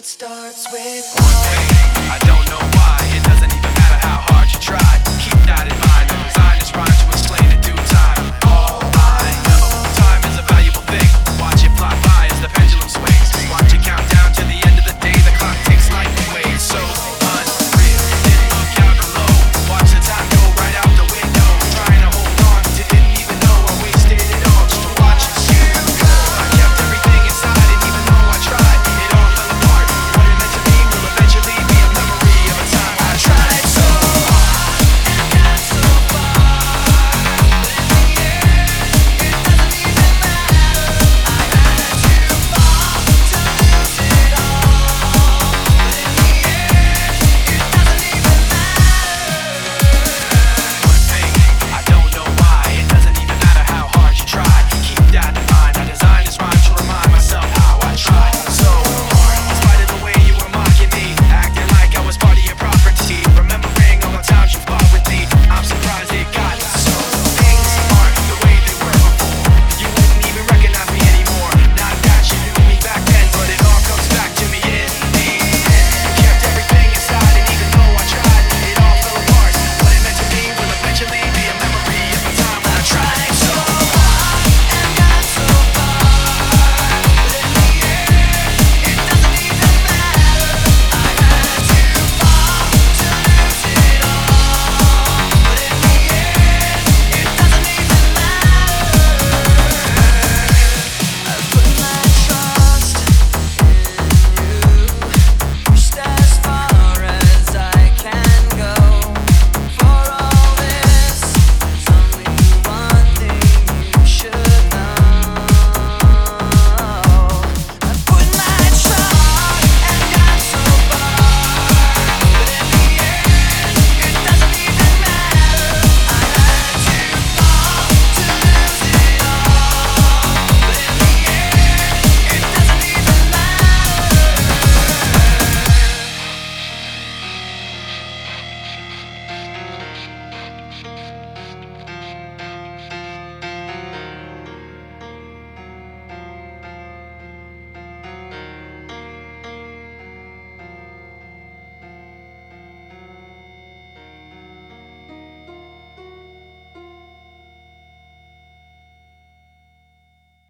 It starts with I don't know why.